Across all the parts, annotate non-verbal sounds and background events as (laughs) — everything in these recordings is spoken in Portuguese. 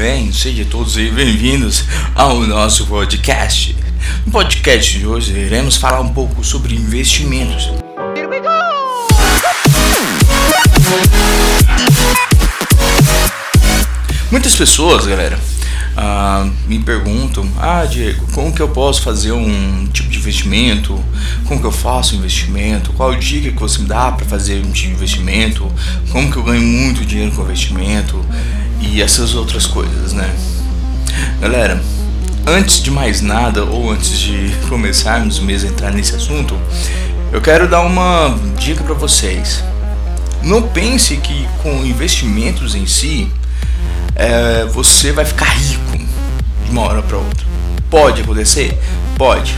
bem? Sejam todos bem-vindos ao nosso podcast. No podcast de hoje iremos falar um pouco sobre investimentos. Muitas pessoas, galera, uh, me perguntam: Ah, Diego, como que eu posso fazer um tipo de investimento? Como que eu faço investimento? Qual dica que você me dá para fazer um tipo de investimento? Como que eu ganho muito dinheiro com investimento? E essas outras coisas, né? Galera, antes de mais nada, ou antes de começarmos mesmo a entrar nesse assunto, eu quero dar uma dica para vocês. Não pense que com investimentos em si é, você vai ficar rico de uma hora para outra. Pode acontecer? Pode.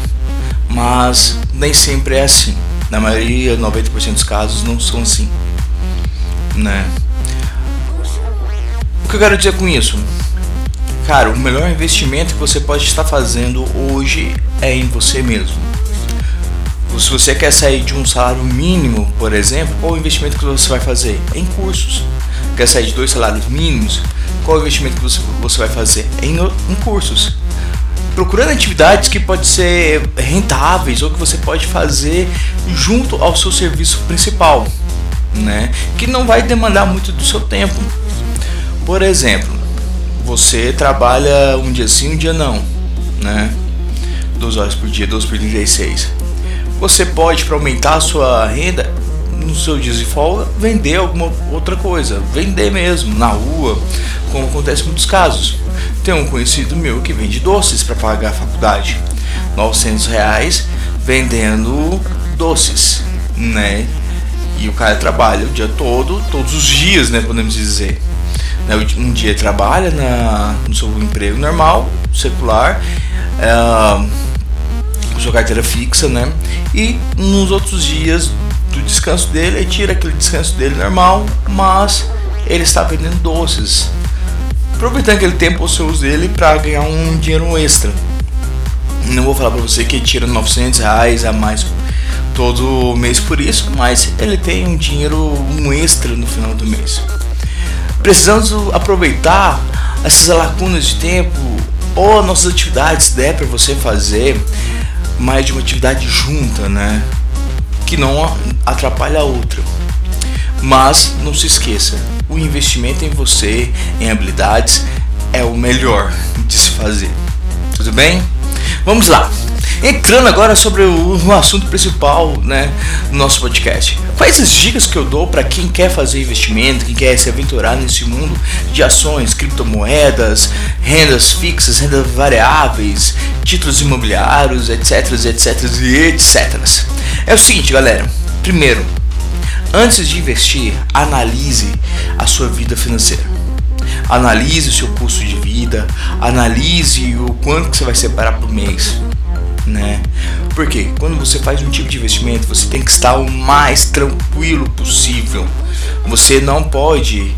Mas nem sempre é assim. Na maioria, 90% dos casos não são assim. Né? Que eu quero dizer com isso? Cara, o melhor investimento que você pode estar fazendo hoje é em você mesmo. Se você quer sair de um salário mínimo, por exemplo, qual o investimento que você vai fazer? Em cursos. Quer sair de dois salários mínimos? qual o investimento que você, você vai fazer? Em, em cursos. Procurando atividades que podem ser rentáveis ou que você pode fazer junto ao seu serviço principal, né? Que não vai demandar muito do seu tempo. Por exemplo, você trabalha um dia sim, um dia não, né? 12 horas por dia, 12 por 36. Você pode, para aumentar a sua renda, no seu dia de folga, vender alguma outra coisa. Vender mesmo, na rua, como acontece em muitos casos. Tem um conhecido meu que vende doces para pagar a faculdade. 900 reais vendendo doces, né? E o cara trabalha o dia todo, todos os dias, né? Podemos dizer. Né, um dia trabalha na, no seu emprego normal, secular, é, com sua carteira fixa, né? E nos outros dias do descanso dele, ele tira aquele descanso dele normal, mas ele está vendendo doces aproveitando aquele tempo ocioso dele para ganhar um dinheiro extra. Não vou falar para você que ele tira 900 reais a mais todo mês por isso, mas ele tem um dinheiro um extra no final do mês. Precisamos aproveitar essas lacunas de tempo ou nossas atividades der para você fazer mais de uma atividade junta, né? Que não atrapalha a outra. Mas não se esqueça, o investimento em você, em habilidades, é o melhor (laughs) de se fazer. Tudo bem? Vamos lá. Entrando agora sobre o, o assunto principal, né, do nosso podcast. Quais as dicas que eu dou para quem quer fazer investimento, quem quer se aventurar nesse mundo de ações, criptomoedas, rendas fixas, rendas variáveis, títulos imobiliários, etc, etc etc. É o seguinte, galera. Primeiro, Antes de investir, analise a sua vida financeira. Analise o seu custo de vida, analise o quanto você vai separar por mês, né? Porque quando você faz um tipo de investimento, você tem que estar o mais tranquilo possível. Você não pode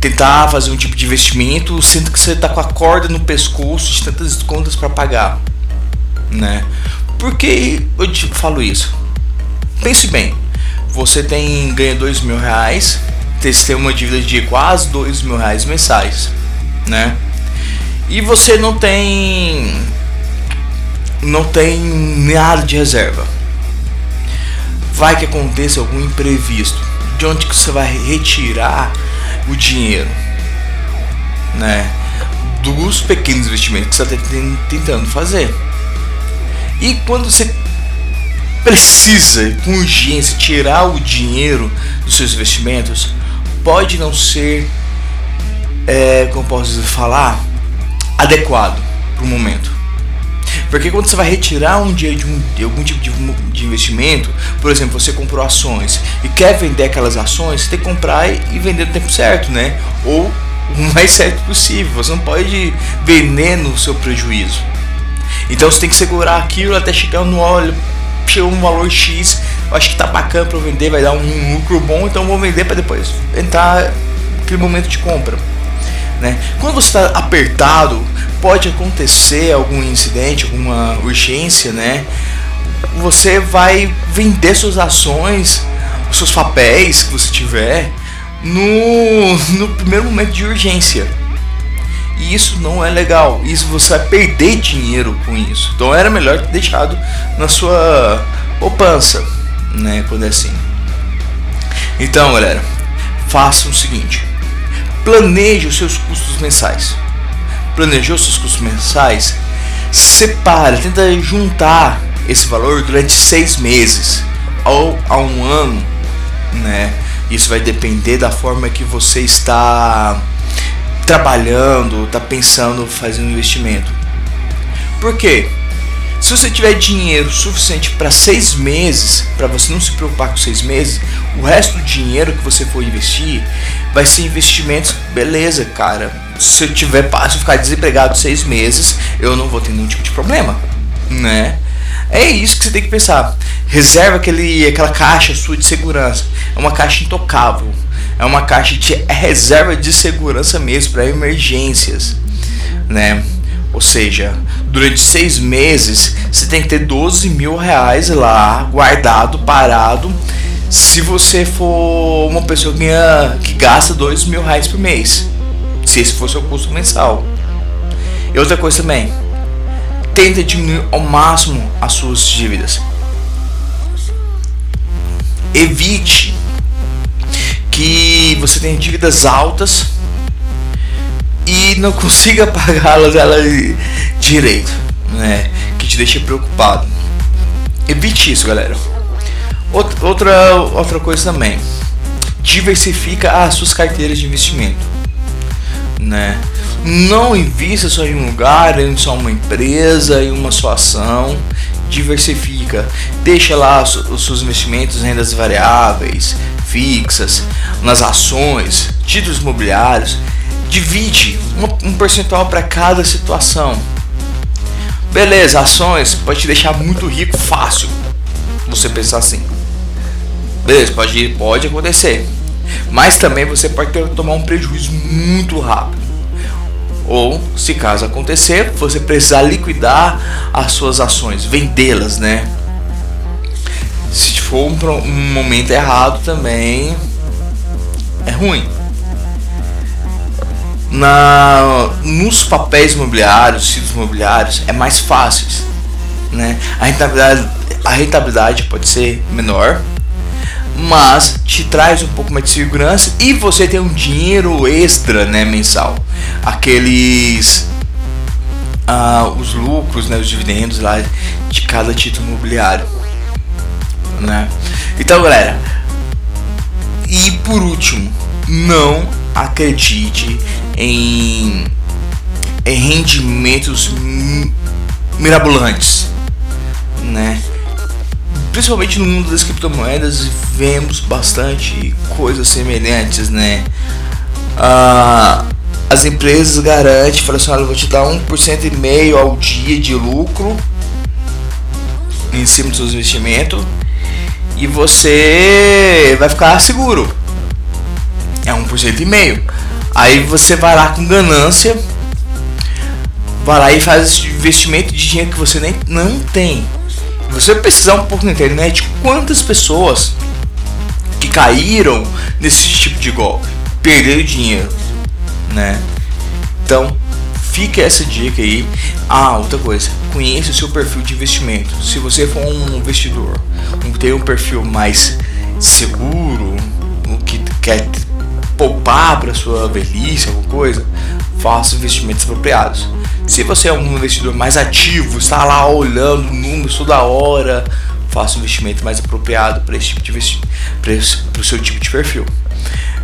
tentar fazer um tipo de investimento sendo que você está com a corda no pescoço de tantas contas para pagar, né? Por que eu te falo isso? Pense bem, você tem ganha dois mil reais, você tem uma dívida de quase dois mil reais mensais, né? E você não tem não tem nada de reserva. Vai que aconteça algum imprevisto. De onde que você vai retirar o dinheiro, né? Dos pequenos investimentos que você está tentando fazer. E quando você precisa, com urgência, tirar o dinheiro dos seus investimentos, pode não ser, é, como posso falar, adequado para o momento. Porque quando você vai retirar um dinheiro de, um, de algum tipo de, de, investimento, por exemplo, você comprou ações e quer vender aquelas ações, você tem que comprar e vender no tempo certo, né? Ou (laughs) o mais certo possível. Você não pode vender no seu prejuízo. Então você tem que segurar aquilo até chegar no óleo chegou um valor X, acho que tá bacana para vender, vai dar um lucro bom, então vou vender para depois entrar aquele momento de compra. Né? Quando você está apertado, pode acontecer algum incidente, alguma urgência, né? Você vai vender suas ações, seus papéis que você tiver no, no primeiro momento de urgência. E isso não é legal. Isso você vai perder dinheiro com isso. Então era melhor ter deixado na sua poupança, né? Quando é assim. Então, galera, faça o seguinte: planeje os seus custos mensais. Planejou seus custos mensais? Separe, tenta juntar esse valor durante seis meses ou a um ano, né? Isso vai depender da forma que você está trabalhando, está pensando fazer um investimento. Por quê? Se você tiver dinheiro suficiente para seis meses, para você não se preocupar com seis meses, o resto do dinheiro que você for investir vai ser investimentos, beleza, cara. Se eu tiver se eu ficar desempregado seis meses, eu não vou ter nenhum tipo de problema, né? É isso que você tem que pensar. Reserva aquele, aquela caixa sua de segurança. É uma caixa intocável. É uma caixa de reserva de segurança mesmo para emergências, né? Ou seja, durante seis meses você tem que ter 12 mil reais lá guardado, parado. Se você for uma pessoa que, que gasta 2 mil reais por mês, se esse for seu custo mensal. E outra coisa também, tenta diminuir ao máximo as suas dívidas. Evite que você tenha dívidas altas e não (laughs) consiga pagá-las direito, né? Que te deixa preocupado. Evite isso, galera. Outra, outra coisa também. Diversifica as suas carteiras de investimento, né? Não invista só em um lugar, em só uma empresa, em uma só ação. Diversifica. Deixa lá os, seus investimentos em rendas variáveis, fixas, nas ações, títulos imobiliários. Divide um, um percentual para cada situação. Beleza, ações pode te deixar muito rico fácil. Você pensar assim. Beleza, pode, pode acontecer. Mas também você pode ter, tomar um prejuízo muito rápido ou, se caso acontecer, você precisar liquidar as suas ações, vendê-las, né? Se for um, um momento errado também é ruim. Na, nos papéis imobiliários, títulos imobiliários, é mais fácil, né? A rentabilidade, a rentabilidade pode ser menor, mas te traz um pouco mais de segurança e você tem um dinheiro extra, né, mensal. Aqueles ah, os lucros, né, os dividendos lá de cada título imobiliário, né? Então, galera, e por último, não acredite em, em rendimentos mirabolantes, né? Principalmente no mundo das criptomoedas, vemos bastante coisas semelhantes, né? Ah, as empresas garantem, falam assim, olha, eu vou te dar 1% e meio ao dia de lucro em cima dos seus investimentos e você vai ficar seguro. É 1% e meio. Aí você vai lá com ganância, vai lá e faz investimento de dinheiro que você nem não tem você pesquisar um pouco na internet quantas pessoas que caíram nesse tipo de golpe perderam dinheiro, né? Então, fica essa dica aí. Ah, outra coisa, conheça o seu perfil de investimento. Se você for um investidor, tem um perfil mais seguro, que quer poupar para sua velhice, alguma coisa, faça investimentos apropriados. Se você é um investidor mais ativo, está lá olhando números toda hora, faça um investimento mais apropriado para esse tipo de investimento, para o seu tipo de perfil.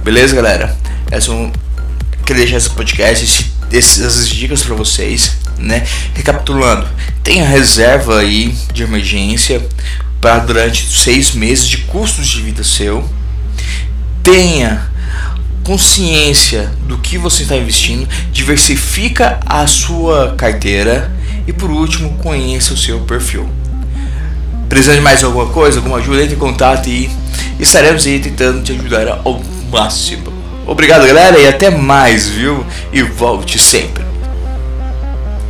Beleza, galera? Essa é um, queria deixar esse podcast, esse, essas dicas para vocês, né? Recapitulando, tenha reserva aí de emergência para durante seis meses de custos de vida seu. Tenha consciência do que você está investindo, diversifica a sua carteira e por último conheça o seu perfil. Precisando de mais alguma coisa, alguma ajuda, entre em contato e estaremos aí tentando te ajudar ao máximo. Obrigado galera e até mais, viu? E volte sempre.